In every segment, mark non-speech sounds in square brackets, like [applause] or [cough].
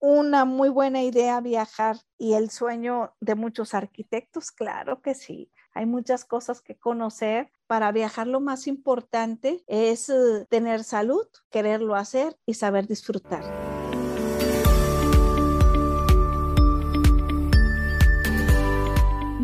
una muy buena idea viajar y el sueño de muchos arquitectos, claro que sí. Hay muchas cosas que conocer. Para viajar lo más importante es eh, tener salud, quererlo hacer y saber disfrutar.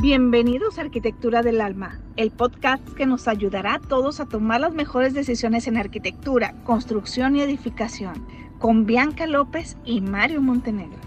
Bienvenidos a Arquitectura del Alma, el podcast que nos ayudará a todos a tomar las mejores decisiones en arquitectura, construcción y edificación, con Bianca López y Mario Montenegro.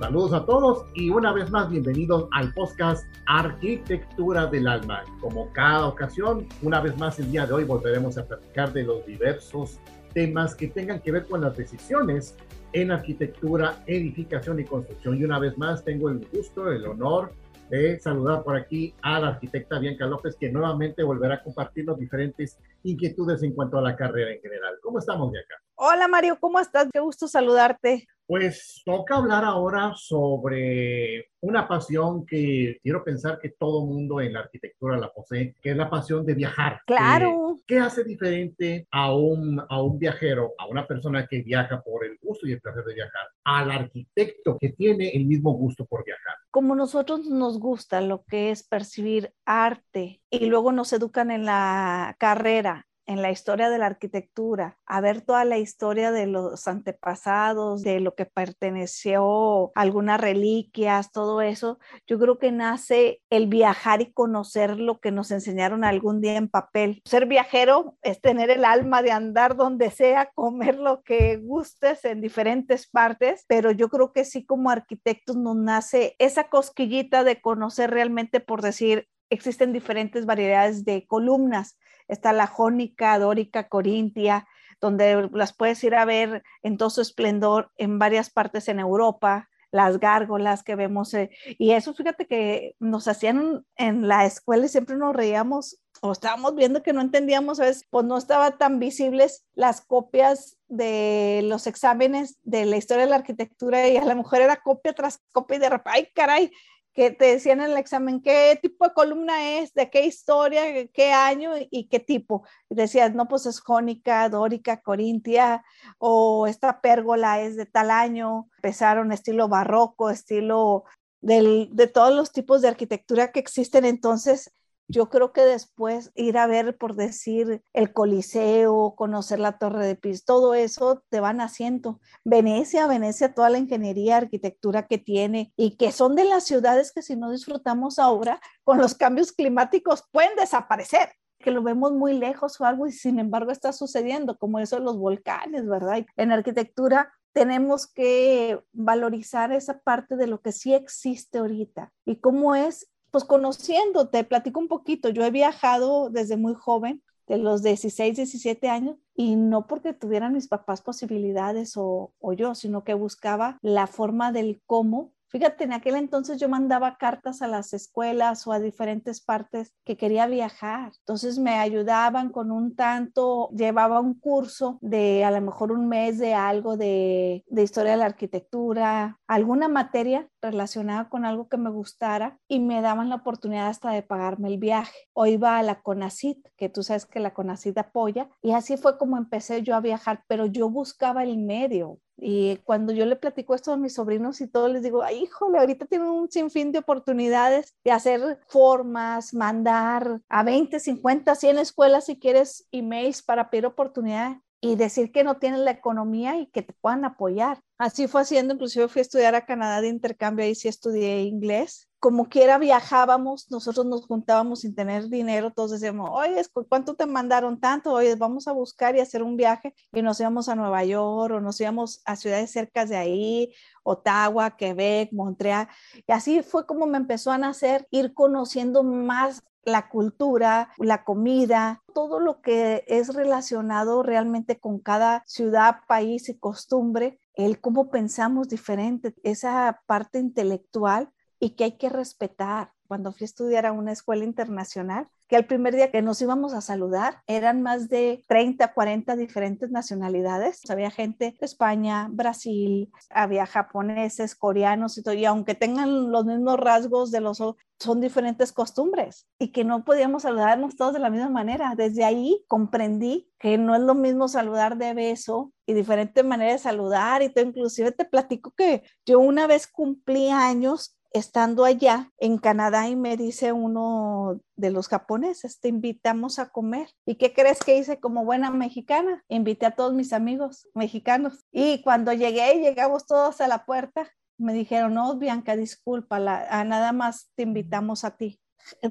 Saludos a todos y una vez más bienvenidos al podcast Arquitectura del Alma. Como cada ocasión, una vez más el día de hoy volveremos a platicar de los diversos temas que tengan que ver con las decisiones en arquitectura, edificación y construcción. Y una vez más tengo el gusto, el honor de saludar por aquí a la arquitecta Bianca López, que nuevamente volverá a compartirnos diferentes inquietudes en cuanto a la carrera en general. ¿Cómo estamos, Bianca? Hola, Mario, ¿cómo estás? Qué gusto saludarte. Pues toca hablar ahora sobre una pasión que quiero pensar que todo mundo en la arquitectura la posee, que es la pasión de viajar. Claro. ¿Qué hace diferente a un, a un viajero, a una persona que viaja por el y el placer de viajar, al arquitecto que tiene el mismo gusto por viajar? Como nosotros nos gusta lo que es percibir arte y luego nos educan en la carrera en la historia de la arquitectura, a ver toda la historia de los antepasados, de lo que perteneció, algunas reliquias, todo eso, yo creo que nace el viajar y conocer lo que nos enseñaron algún día en papel. Ser viajero es tener el alma de andar donde sea, comer lo que gustes en diferentes partes, pero yo creo que sí como arquitectos nos nace esa cosquillita de conocer realmente por decir, existen diferentes variedades de columnas está la jónica, dórica, corintia, donde las puedes ir a ver en todo su esplendor en varias partes en Europa, las gárgolas que vemos. Eh, y eso, fíjate que nos hacían en la escuela y siempre nos reíamos o estábamos viendo que no entendíamos, ¿sabes? Pues no estaban tan visibles las copias de los exámenes de la historia de la arquitectura y a la mujer era copia tras copia y de repente, ay, caray, que te decían en el examen qué tipo de columna es, de qué historia, qué año y qué tipo. Y decías, no, pues es jónica, dórica, corintia, o esta pérgola es de tal año. Empezaron estilo barroco, estilo del, de todos los tipos de arquitectura que existen. Entonces, yo creo que después ir a ver, por decir, el Coliseo, conocer la Torre de Pisa, todo eso te van haciendo. Venecia, Venecia, toda la ingeniería, arquitectura que tiene y que son de las ciudades que si no disfrutamos ahora, con los cambios climáticos pueden desaparecer que lo vemos muy lejos o algo y sin embargo está sucediendo, como eso de los volcanes, ¿verdad? En arquitectura tenemos que valorizar esa parte de lo que sí existe ahorita y cómo es pues conociéndote, platico un poquito. Yo he viajado desde muy joven, de los 16, 17 años, y no porque tuvieran mis papás posibilidades o, o yo, sino que buscaba la forma del cómo Fíjate, en aquel entonces yo mandaba cartas a las escuelas o a diferentes partes que quería viajar. Entonces me ayudaban con un tanto, llevaba un curso de a lo mejor un mes de algo de, de historia de la arquitectura, alguna materia relacionada con algo que me gustara y me daban la oportunidad hasta de pagarme el viaje. O iba a la CONACIT, que tú sabes que la CONACIT apoya, y así fue como empecé yo a viajar, pero yo buscaba el medio, y cuando yo le platico esto a mis sobrinos y todo, les digo, ay, híjole, ahorita tienen un sinfín de oportunidades de hacer formas, mandar a 20, 50, 100 escuelas si quieres emails para pedir oportunidad y decir que no tienen la economía y que te puedan apoyar. Así fue haciendo, inclusive fui a estudiar a Canadá de intercambio, ahí sí estudié inglés. Como quiera viajábamos, nosotros nos juntábamos sin tener dinero, todos decíamos, oye, ¿cuánto te mandaron tanto? Oye, vamos a buscar y hacer un viaje y nos íbamos a Nueva York o nos íbamos a ciudades cercas de ahí, Ottawa, Quebec, Montreal. Y así fue como me empezó a nacer ir conociendo más la cultura, la comida, todo lo que es relacionado realmente con cada ciudad, país y costumbre, el cómo pensamos diferente, esa parte intelectual y que hay que respetar. Cuando fui a estudiar a una escuela internacional, que el primer día que nos íbamos a saludar eran más de 30, 40 diferentes nacionalidades. Había gente de España, Brasil, había japoneses, coreanos y todo. Y aunque tengan los mismos rasgos de los son diferentes costumbres y que no podíamos saludarnos todos de la misma manera. Desde ahí comprendí que no es lo mismo saludar de beso y diferente manera de saludar y todo. Inclusive te platico que yo una vez cumplí años estando allá en Canadá y me dice uno de los japoneses, te invitamos a comer. ¿Y qué crees que hice como buena mexicana? Invité a todos mis amigos mexicanos. Y cuando llegué, llegamos todos a la puerta, me dijeron, no, Bianca, disculpa, a nada más te invitamos a ti.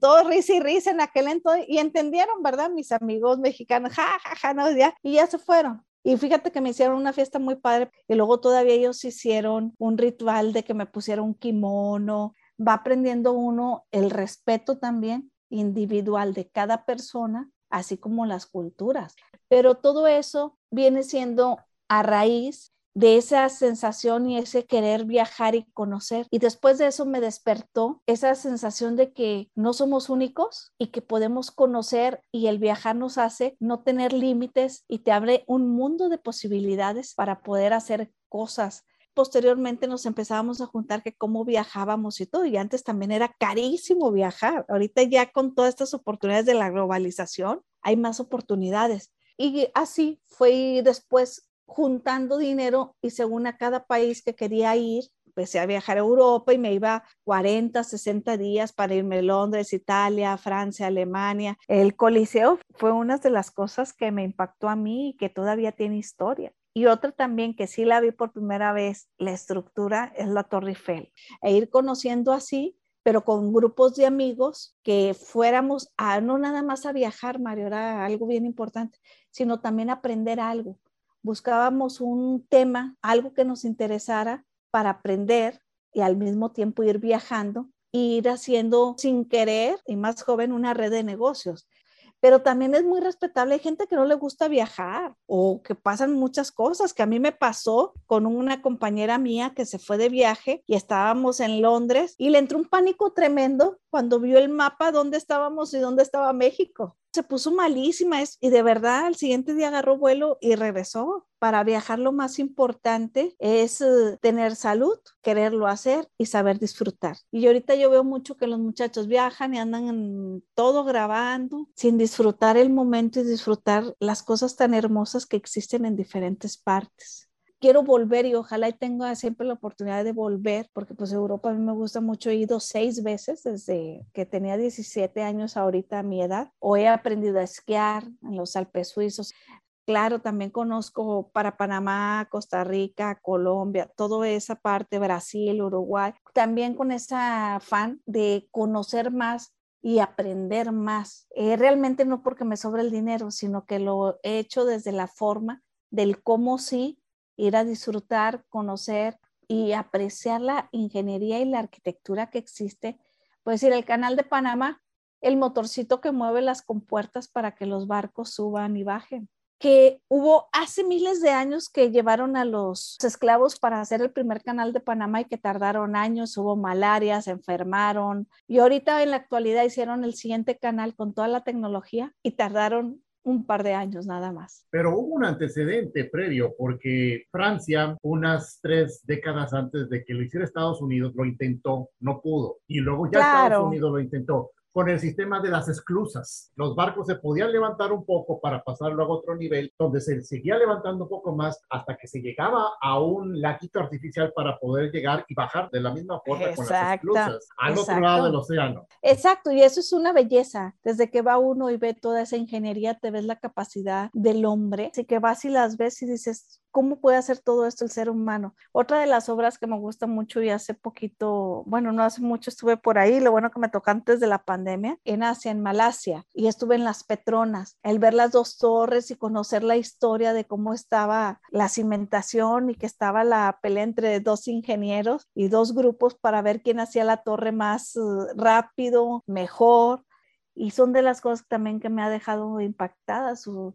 Todo risa y risa en aquel entonces, y entendieron, ¿verdad? Mis amigos mexicanos, ja, ja, ja, no, ya, y ya se fueron. Y fíjate que me hicieron una fiesta muy padre y luego todavía ellos hicieron un ritual de que me pusiera un kimono. Va aprendiendo uno el respeto también individual de cada persona, así como las culturas. Pero todo eso viene siendo a raíz de esa sensación y ese querer viajar y conocer. Y después de eso me despertó esa sensación de que no somos únicos y que podemos conocer y el viajar nos hace no tener límites y te abre un mundo de posibilidades para poder hacer cosas posteriormente nos empezábamos a juntar que cómo viajábamos y todo, y antes también era carísimo viajar. Ahorita ya con todas estas oportunidades de la globalización, hay más oportunidades. Y así fue después juntando dinero y según a cada país que quería ir, empecé a viajar a Europa y me iba 40, 60 días para irme a Londres, Italia, Francia, Alemania. El Coliseo fue una de las cosas que me impactó a mí y que todavía tiene historia. Y otra también que sí la vi por primera vez, la estructura, es la Torre Eiffel. E ir conociendo así, pero con grupos de amigos que fuéramos a no nada más a viajar, Mario, era algo bien importante, sino también aprender algo buscábamos un tema, algo que nos interesara para aprender y al mismo tiempo ir viajando, ir haciendo sin querer y más joven una red de negocios pero también es muy respetable. Hay gente que no le gusta viajar o que pasan muchas cosas, que a mí me pasó con una compañera mía que se fue de viaje y estábamos en Londres y le entró un pánico tremendo cuando vio el mapa dónde estábamos y dónde estaba México. Se puso malísima y de verdad al siguiente día agarró vuelo y regresó. Para viajar lo más importante es eh, tener salud, quererlo hacer y saber disfrutar. Y ahorita yo veo mucho que los muchachos viajan y andan todo grabando sin disfrutar el momento y disfrutar las cosas tan hermosas que existen en diferentes partes quiero volver y ojalá tenga siempre la oportunidad de volver, porque pues Europa a mí me gusta mucho, he ido seis veces desde que tenía 17 años ahorita a mi edad, o he aprendido a esquiar en los Alpes suizos. Claro, también conozco para Panamá, Costa Rica, Colombia, toda esa parte, Brasil, Uruguay, también con ese afán de conocer más y aprender más. Eh, realmente no porque me sobra el dinero, sino que lo he hecho desde la forma del cómo sí ir a disfrutar, conocer y apreciar la ingeniería y la arquitectura que existe. Puedes ir al canal de Panamá, el motorcito que mueve las compuertas para que los barcos suban y bajen que hubo hace miles de años que llevaron a los esclavos para hacer el primer canal de Panamá y que tardaron años, hubo malaria, se enfermaron y ahorita en la actualidad hicieron el siguiente canal con toda la tecnología y tardaron un par de años nada más. Pero hubo un antecedente previo porque Francia, unas tres décadas antes de que lo hiciera Estados Unidos, lo intentó, no pudo. Y luego ya Estados Unidos lo intentó con el sistema de las esclusas. Los barcos se podían levantar un poco para pasarlo a otro nivel, donde se seguía levantando un poco más hasta que se llegaba a un laquito artificial para poder llegar y bajar de la misma forma con las esclusas al otro lado del océano. Exacto, y eso es una belleza. Desde que va uno y ve toda esa ingeniería, te ves la capacidad del hombre. Así que vas y las ves y dices, ¿Cómo puede hacer todo esto el ser humano? Otra de las obras que me gusta mucho y hace poquito, bueno, no hace mucho estuve por ahí, lo bueno que me tocó antes de la pandemia, en Asia, en Malasia, y estuve en las Petronas. El ver las dos torres y conocer la historia de cómo estaba la cimentación y que estaba la pelea entre dos ingenieros y dos grupos para ver quién hacía la torre más eh, rápido, mejor. Y son de las cosas también que me ha dejado impactada su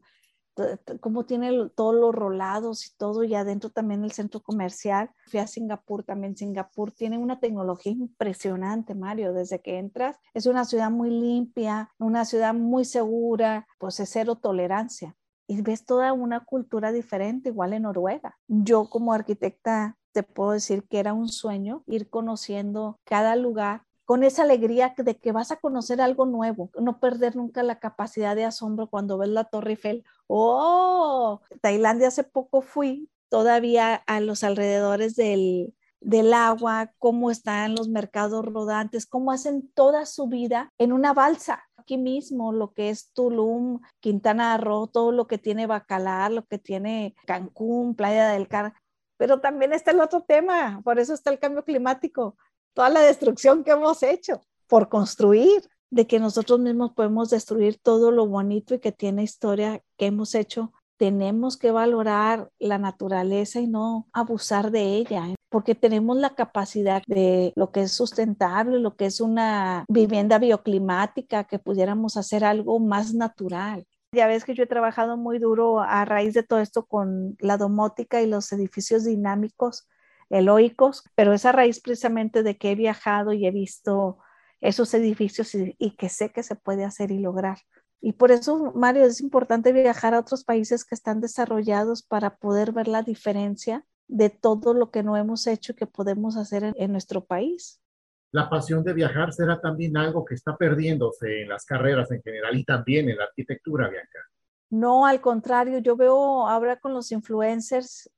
cómo tiene todos los rolados y todo, y adentro también el centro comercial. Fui a Singapur también. Singapur tiene una tecnología impresionante, Mario, desde que entras. Es una ciudad muy limpia, una ciudad muy segura, pues es cero tolerancia. Y ves toda una cultura diferente, igual en Noruega. Yo como arquitecta te puedo decir que era un sueño ir conociendo cada lugar con esa alegría de que vas a conocer algo nuevo, no perder nunca la capacidad de asombro cuando ves la Torre Eiffel. ¡Oh! Tailandia hace poco fui todavía a los alrededores del, del agua, cómo están los mercados rodantes, cómo hacen toda su vida en una balsa. Aquí mismo, lo que es Tulum, Quintana Roo, todo lo que tiene Bacalar, lo que tiene Cancún, Playa del Carmen. Pero también está el otro tema, por eso está el cambio climático toda la destrucción que hemos hecho por construir, de que nosotros mismos podemos destruir todo lo bonito y que tiene historia que hemos hecho. Tenemos que valorar la naturaleza y no abusar de ella, ¿eh? porque tenemos la capacidad de lo que es sustentable, lo que es una vivienda bioclimática, que pudiéramos hacer algo más natural. Ya ves que yo he trabajado muy duro a raíz de todo esto con la domótica y los edificios dinámicos eloicos, pero es a raíz precisamente de que he viajado y he visto esos edificios y, que sé que se puede hacer y lograr. Y por eso, Mario, es importante viajar a otros países que están desarrollados para poder ver la diferencia de todo lo que no hemos hecho y que podemos hacer en, en nuestro país. La pasión de viajar será también algo que está perdiéndose en las carreras en general y también en la arquitectura, Bianca. No, al contrario, yo veo ahora con los influencers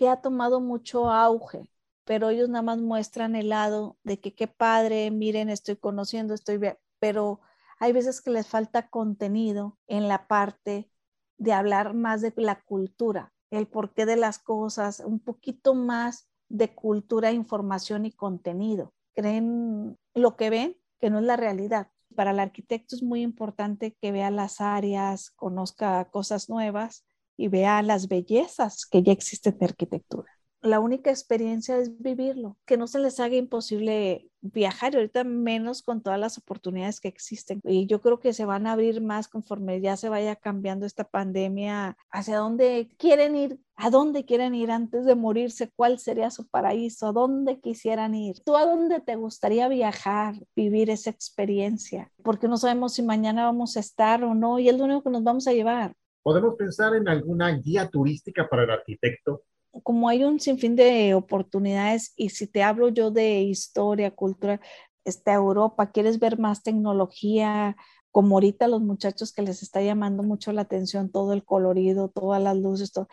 que ha tomado mucho auge, pero ellos nada más muestran el lado de que qué padre, miren, estoy conociendo, estoy bien, pero hay veces que les falta contenido en la parte de hablar más de la cultura, el porqué de las cosas, un poquito más de cultura, información y contenido. Creen lo que ven, que no es la realidad. Para el arquitecto es muy importante que vea las áreas, conozca cosas nuevas y vea las bellezas que ya existen de arquitectura. La única experiencia es vivirlo, que no se les haga imposible viajar, y ahorita menos con todas las oportunidades que existen. Y yo creo que se van a abrir más conforme ya se vaya cambiando esta pandemia, hacia dónde quieren ir, a dónde quieren ir antes de morirse, cuál sería su paraíso, a dónde quisieran ir. ¿Tú a dónde te gustaría viajar, vivir esa experiencia? Porque no sabemos si mañana vamos a estar o no, y es lo único que nos vamos a llevar. ¿Podemos pensar en alguna guía turística para el arquitecto? Como hay un sinfín de oportunidades y si te hablo yo de historia, cultura, está Europa, quieres ver más tecnología, como ahorita los muchachos que les está llamando mucho la atención todo el colorido, todas las luces, todo,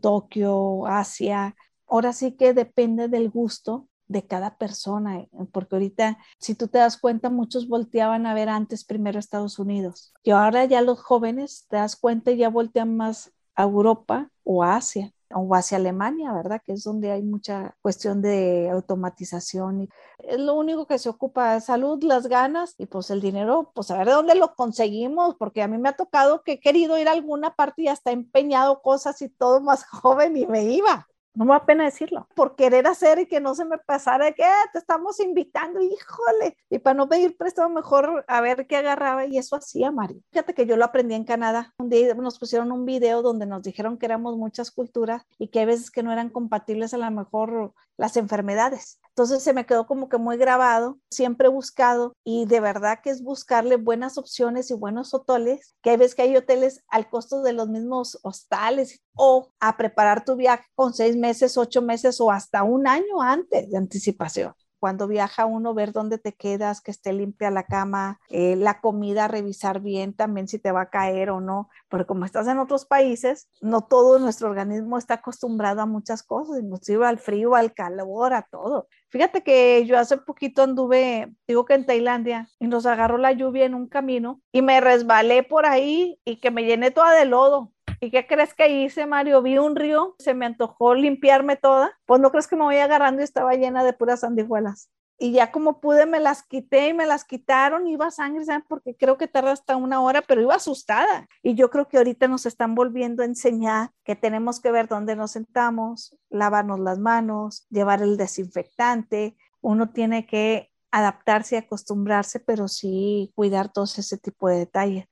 Tokio, Asia. Ahora sí que depende del gusto de cada persona, eh, porque ahorita, si tú te das cuenta, muchos volteaban a ver antes primero Estados Unidos y ahora ya los jóvenes, te das cuenta, ya voltean más a Europa o a Asia o hacia Alemania, ¿verdad? Que es donde hay mucha cuestión de automatización. Es lo único que se ocupa, salud, las ganas y pues el dinero, pues a ver de dónde lo conseguimos, porque a mí me ha tocado que he querido ir a alguna parte y hasta he empeñado cosas y todo más [laughs] joven y me iba no me da pena decirlo, por querer hacer y que no se me pasara que ah, te estamos invitando, híjole, y para no pedir prestado mejor a ver qué agarraba y eso hacía Mario. Fíjate que yo lo aprendí en Canadá, un día nos pusieron un video donde nos dijeron que éramos muchas culturas y que hay veces que no eran compatibles a lo mejor las enfermedades. Entonces se me quedó como que muy grabado, siempre buscado y de verdad que es buscarle buenas opciones y buenos hoteles, que hay veces que hay hoteles al costo de los mismos hostales o a preparar tu viaje con seis meses, ocho meses o hasta un año antes de anticipación cuando viaja uno, ver dónde te quedas, que esté limpia la cama, eh, la comida, revisar bien también si te va a caer o no, porque como estás en otros países, no todo nuestro organismo está acostumbrado a muchas cosas, inclusive al frío, al calor, a todo. Fíjate que yo hace poquito anduve, digo que en Tailandia, y nos agarró la lluvia en un camino y me resbalé por ahí y que me llené toda de lodo. ¿Y qué crees que hice, Mario? Vi un río, se me antojó limpiarme toda. Pues no crees que me voy agarrando y estaba llena de puras sandijuelas. Y ya como pude, me las quité y me las quitaron. Iba sangre, ¿sabes? Porque creo que tarda hasta una hora, pero iba asustada. Y yo creo que ahorita nos están volviendo a enseñar que tenemos que ver dónde nos sentamos, lavarnos las manos, llevar el desinfectante. Uno tiene que adaptarse y acostumbrarse, pero sí cuidar todo ese tipo de detalles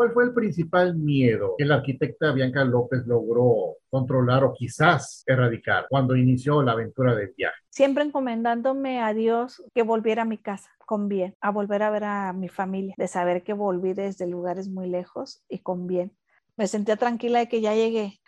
¿Cuál fue el principal miedo que la arquitecta Bianca López logró controlar o quizás erradicar cuando inició la aventura del viaje? Siempre encomendándome a Dios que volviera a mi casa con bien, a volver a ver a mi familia, de saber que volví desde lugares muy lejos y con bien. Me sentía tranquila de que ya llegué.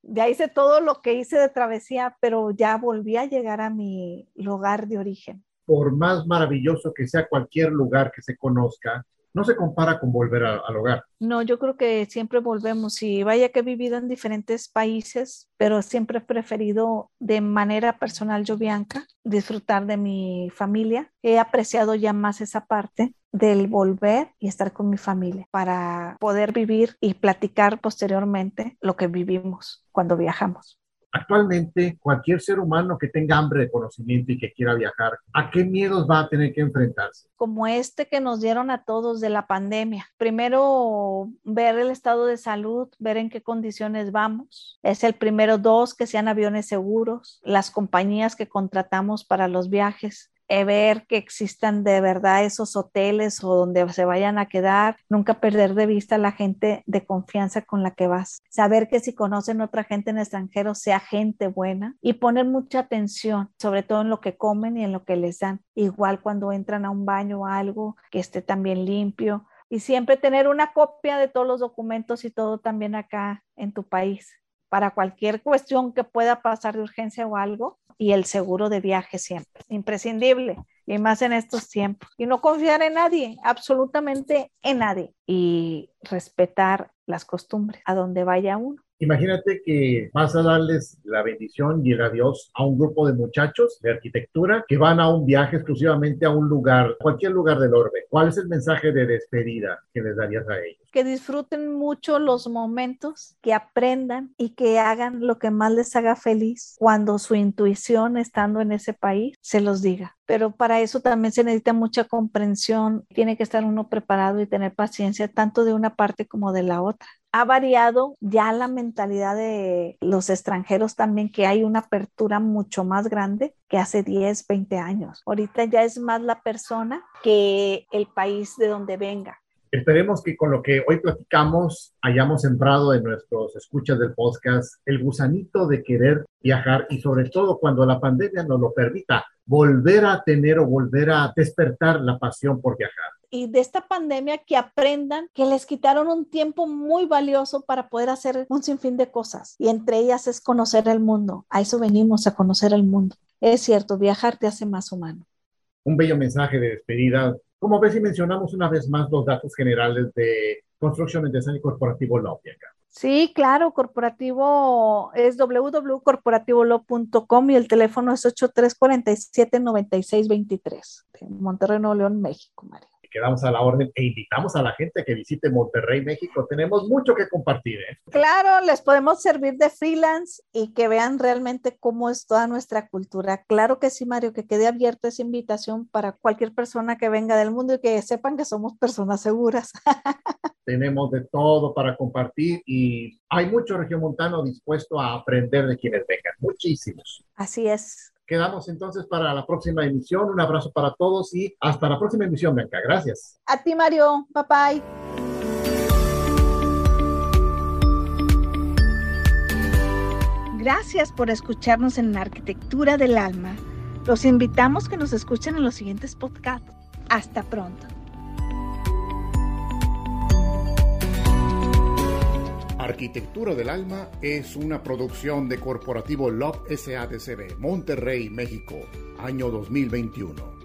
Ya hice todo lo que hice de travesía, pero ya volví a llegar a mi lugar de origen. Por más maravilloso que sea cualquier lugar que se conozca, no se compara con volver al hogar. No, yo creo que siempre volvemos y vaya que he vivido en diferentes países, pero siempre he preferido de manera personal yo, Bianca, disfrutar de mi familia. He apreciado ya más esa parte del volver y estar con mi familia para poder vivir y platicar posteriormente lo que vivimos cuando viajamos. Actualmente, cualquier ser humano que tenga hambre de conocimiento y que quiera viajar, ¿a qué miedos va a tener que enfrentarse? Como este que nos dieron a todos de la pandemia. Primero, ver el estado de salud, ver en qué condiciones vamos. Es el primero, dos, que sean aviones seguros, las compañías que contratamos para los viajes, ver que existan de verdad esos hoteles o donde se vayan a quedar, nunca perder de vista a la gente de confianza con la que vas, saber que si conocen otra gente en extranjero sea gente buena y poner mucha atención, sobre todo en lo que comen y en lo que les dan, igual cuando entran a un baño o algo que esté también limpio. Y siempre tener una copia de todos los documentos y todo también acá en tu país para cualquier cuestión que pueda pasar de urgencia o algo, y el seguro de viaje siempre, imprescindible, y más en estos tiempos. Y no confiar en nadie, absolutamente en nadie, y respetar las costumbres a donde vaya uno. Imagínate que vas a darles la bendición y el adiós a un grupo de muchachos de arquitectura que van a un viaje exclusivamente a un lugar, cualquier lugar del orbe. ¿Cuál es el mensaje de despedida que les darías a ellos? Que disfruten mucho los momentos, que aprendan y que hagan lo que más les haga feliz cuando su intuición estando en ese país se los diga. Pero para eso también se necesita mucha comprensión, tiene que estar uno preparado y tener paciencia tanto de una parte como de la otra ha variado ya la mentalidad de los extranjeros también, que hay una apertura mucho más grande que hace 10, 20 años. Ahorita ya es más la persona que el país de donde venga. Esperemos que con lo que hoy platicamos hayamos sembrado en nuestros escuchas del podcast el gusanito de querer viajar y sobre todo cuando la pandemia nos lo permita, volver a tener o volver a despertar la pasión por viajar y de esta pandemia que aprendan que les quitaron un tiempo muy valioso para poder hacer un sinfín de cosas y entre ellas es conocer el mundo. A eso venimos, a conocer el mundo. Es cierto, viajar te hace más humano. Un bello mensaje de despedida. Como ves si mencionamos una vez más los datos generales de Construction and Design Corporativo Lobby acá. Sí, claro, corporativo es www.corporativolog.com y el teléfono es 8347-9623 de Monterrey, Nuevo León, México, María quedamos a la orden e invitamos a la gente que visite Monterrey, México. Tenemos mucho que compartir. ¿eh? Claro, les podemos servir de freelance y que vean realmente cómo es toda nuestra cultura. Claro que sí, Mario, que quede abierta esa invitación para cualquier persona que venga del mundo y que sepan que somos personas seguras. [laughs] Tenemos de todo para compartir y hay mucho regiomontano dispuesto a aprender de quienes vengan. Muchísimos. Así es. Quedamos entonces para la próxima emisión. Un abrazo para todos y hasta la próxima emisión, Bianca. Gracias. A ti, Mario. Bye bye. Gracias por escucharnos en arquitectura del alma. Los invitamos que nos escuchen en los siguientes podcasts. Hasta pronto. Arquitectura del Alma es una producción de Corporativo Love SADCB, Monterrey, México, año 2021.